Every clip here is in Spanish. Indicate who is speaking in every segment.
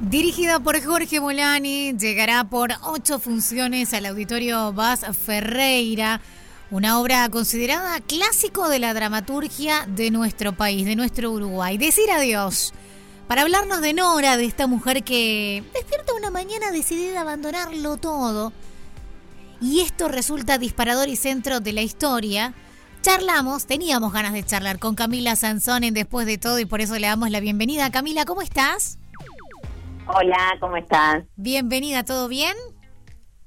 Speaker 1: Dirigida por Jorge Molani, llegará por ocho funciones al Auditorio Vaz Ferreira, una obra considerada clásico de la dramaturgia de nuestro país, de nuestro Uruguay. Decir adiós. Para hablarnos de Nora, de esta mujer que despierta una mañana decidida a abandonarlo todo, y esto resulta disparador y centro de la historia, charlamos, teníamos ganas de charlar con Camila Sansón en Después de Todo y por eso le damos la bienvenida. Camila, ¿cómo estás?
Speaker 2: Hola, ¿cómo estás?
Speaker 1: Bienvenida, ¿todo bien?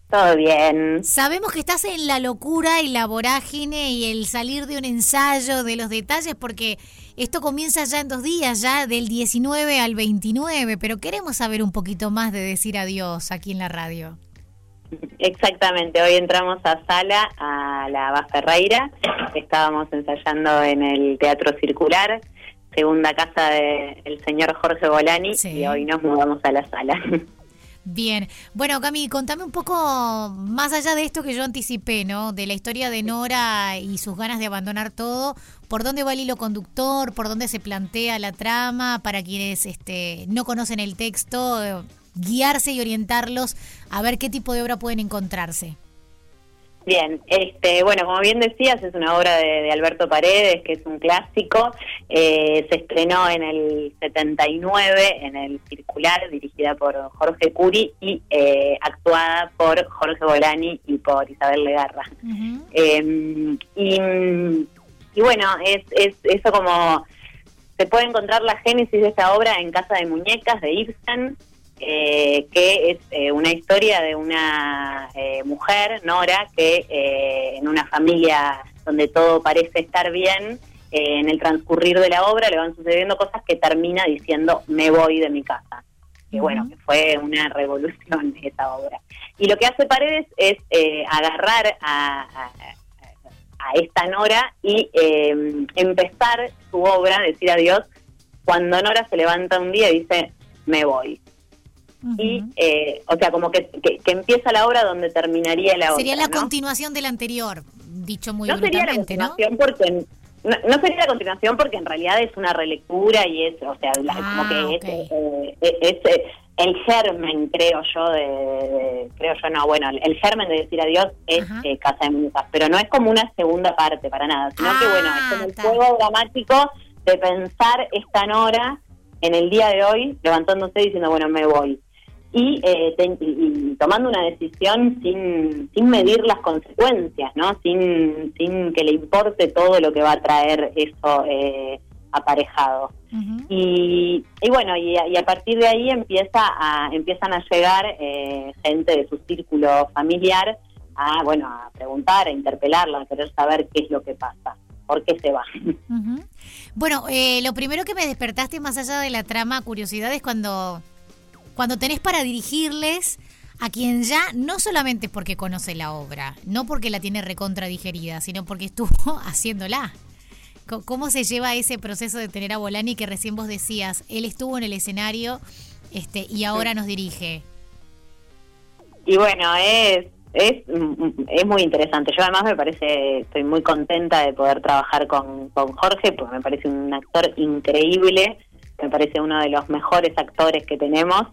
Speaker 2: Todo bien.
Speaker 1: Sabemos que estás en la locura y la vorágine y el salir de un ensayo, de los detalles, porque esto comienza ya en dos días, ya del 19 al 29, pero queremos saber un poquito más de decir adiós aquí en la radio.
Speaker 2: Exactamente, hoy entramos a sala a la Ferreira, estábamos ensayando en el Teatro Circular segunda casa del señor Jorge Bolani y hoy nos mudamos a la sala.
Speaker 1: Bien, bueno Cami, contame un poco más allá de esto que yo anticipé, ¿no? De la historia de Nora y sus ganas de abandonar todo, ¿por dónde va el hilo conductor? ¿Por dónde se plantea la trama? Para quienes este, no conocen el texto, eh, guiarse y orientarlos a ver qué tipo de obra pueden encontrarse.
Speaker 2: Bien, este, bueno, como bien decías, es una obra de, Alberto Paredes, que es un clásico. Eh, se estrenó en el 79 en el Circular, dirigida por Jorge Curi y eh, actuada por Jorge Bolani y por Isabel Legarra. Em, y, bueno, es, es eso como se puede encontrar la génesis de esta obra en Casa de Muñecas de Ibsen, eh, que es eh, una historia de una eh, mujer, Nora, que en una familia donde todo parece estar bien, en el transcurrir de la obra le van sucediendo cosas que termina diciendo me voy de mi casa. Y bueno, que fue una revolución esa obra. Y lo que hace Paredes es agarrar a, a, esta Nora y empezar su obra, decir adiós, cuando Nora se levanta un día y dice, me voy y, eh, o sea, como que, que, empieza la obra donde terminaría la obra.
Speaker 1: Sería la continuación de la anterior, dicho muy
Speaker 2: no sería la continuación porque no, sería la continuación porque en realidad es una relectura y es, o sea, como que ah, es, eh, eh, es, el germen, creo yo, de, creo yo, no, bueno, el germen de decir adiós es Casa de Muñecas, pero no es como una segunda parte para nada, sino que, bueno, es como el ah, juego dramático de pensar esta Nora en el día de hoy, levantándose y diciendo, bueno, me voy. Eh, y, tomando una decisión sin, sin medir las consecuencias, ¿no? Sin, sin que le importe todo lo que va a traer eso eh, aparejado. y, y, bueno, y, a partir de ahí empieza a, empiezan a llegar eh, gente de su círculo familiar a, bueno, a preguntar, a interpelarla, a querer saber qué es lo que pasa. ¿Por qué se va?
Speaker 1: Bueno, lo primero que me despertaste más allá de la trama, curiosidad, es cuando cuando tenés para dirigirles a quien ya no solamente porque conoce la obra, no porque la tiene recontra digerida, sino porque estuvo haciéndola. ¿Cómo se lleva ese proceso de tener a Bolani que recién vos decías? Él estuvo en el escenario este, y ahora nos dirige.
Speaker 2: Y bueno, es, es, es muy interesante. Yo además me parece, estoy muy contenta de poder trabajar con, con Jorge, porque me parece un actor increíble, me parece uno de los mejores actores que tenemos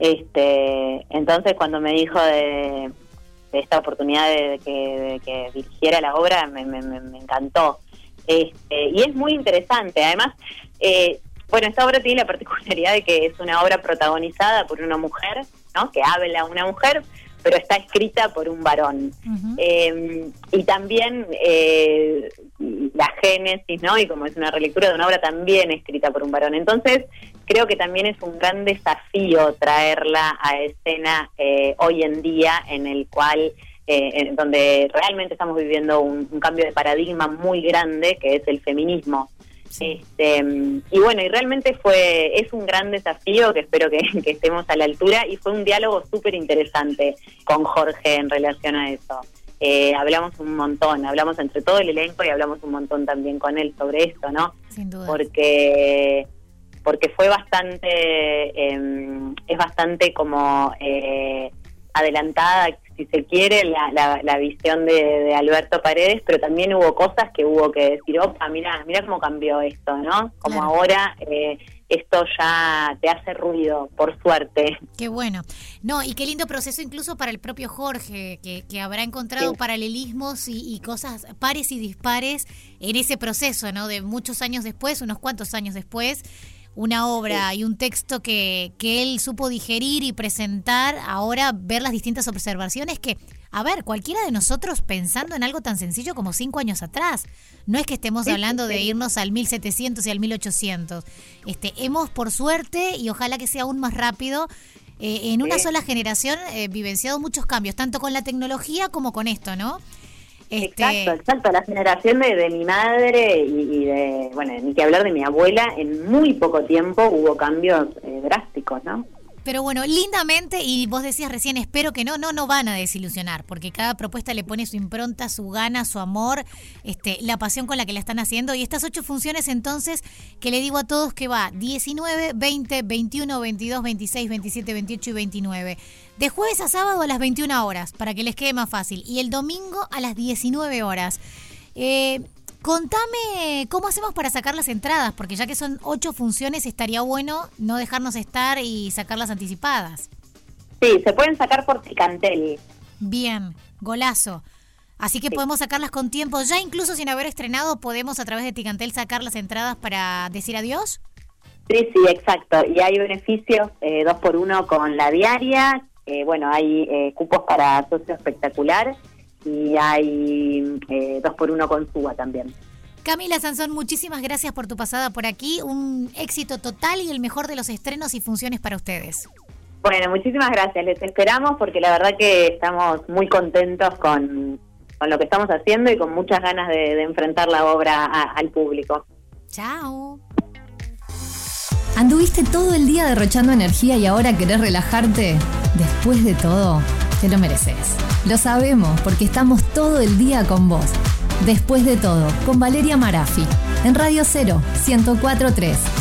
Speaker 2: este, entonces cuando me dijo de, esta oportunidad de, que, dirigiera la obra, me, encantó. Este, y es muy interesante. Además, eh, bueno, esta obra tiene la particularidad de que es una obra protagonizada por una mujer, ¿no? Que habla una mujer, pero está escrita por un varón. Em, y también eh, la génesis, ¿no? Y como es una relectura de una obra también escrita por un varón. Entonces, creo que también es un gran desafío traerla a escena eh, hoy en día en el cual... Eh, en donde realmente estamos viviendo un, cambio de paradigma muy grande, que es el feminismo. Este, y bueno, y realmente fue es un gran desafío que espero que, estemos a la altura y fue un diálogo súper interesante con Jorge en relación a eso. Eh, hablamos un montón, hablamos entre todo el elenco y hablamos un montón también con él sobre esto, ¿no?
Speaker 1: Sin duda.
Speaker 2: Porque porque fue bastante em, es bastante como eh, adelantada si se quiere, la, la, visión de, Alberto Paredes, pero también hubo cosas que hubo que decir, opa, mira, mira cómo cambió esto, ¿no? Como ahora eh, esto ya te hace ruido, por suerte.
Speaker 1: Qué bueno. No, y qué lindo proceso incluso para el propio Jorge, que, habrá encontrado paralelismos y, cosas pares y dispares en ese proceso, ¿no? De muchos años después, unos cuantos años después, una obra y un texto que, que él supo digerir y presentar, ahora ver las distintas observaciones que a ver, cualquiera de nosotros pensando en algo tan sencillo como cinco años atrás. No es que estemos hablando de irnos al 1700 y al 1800. Este, hemos, por suerte, y ojalá que sea aún más rápido, eh, en una sola generación eh, vivenciado muchos cambios, tanto con la tecnología como con esto, ¿no?
Speaker 2: Este... Exacto, exacto. La generación de, mi madre y, de, bueno, ni que hablar de mi abuela, en muy poco tiempo hubo cambios eh, drásticos, ¿no?
Speaker 1: Pero bueno, lindamente, y vos decías recién, espero que no, no, no van a desilusionar, porque cada propuesta le pone su impronta, su gana, su amor, este, la pasión con la que la están haciendo. Y estas ocho funciones, entonces, que le digo a todos que va 19, 20, 21, 22, 26, 27, 28 y 29. De jueves a sábado a las 21 horas, para que les quede más fácil. Y el domingo a las 19 horas. Eh, Contame cómo hacemos para sacar las entradas, porque ya que son ocho funciones, estaría bueno no dejarnos estar y sacarlas anticipadas.
Speaker 2: Sí, se pueden sacar por Ticantel.
Speaker 1: Bien, golazo. Así que podemos sacarlas con tiempo. Ya incluso sin haber estrenado, podemos a través de Ticantel sacar las entradas para decir adiós.
Speaker 2: Sí, sí, exacto. Y hay beneficios eh, dos por uno con la diaria. bueno, hay eh, cupos para socio espectacular y hay eh, dos por uno con Suba también.
Speaker 1: Camila Sansón, muchísimas gracias por tu pasada por aquí. Un éxito total y el mejor de los estrenos y funciones para ustedes.
Speaker 2: Bueno, muchísimas gracias. Les esperamos porque la verdad que estamos muy contentos con, lo que estamos haciendo y con muchas ganas de, enfrentar la obra al público.
Speaker 1: Chao.
Speaker 3: ¿Anduviste todo el día derrochando energía y ahora querés relajarte? Después de todo, te lo mereces. Lo sabemos porque estamos todo el día con vos. Después de todo, con Valeria Marafi, en Radio 0, 1043.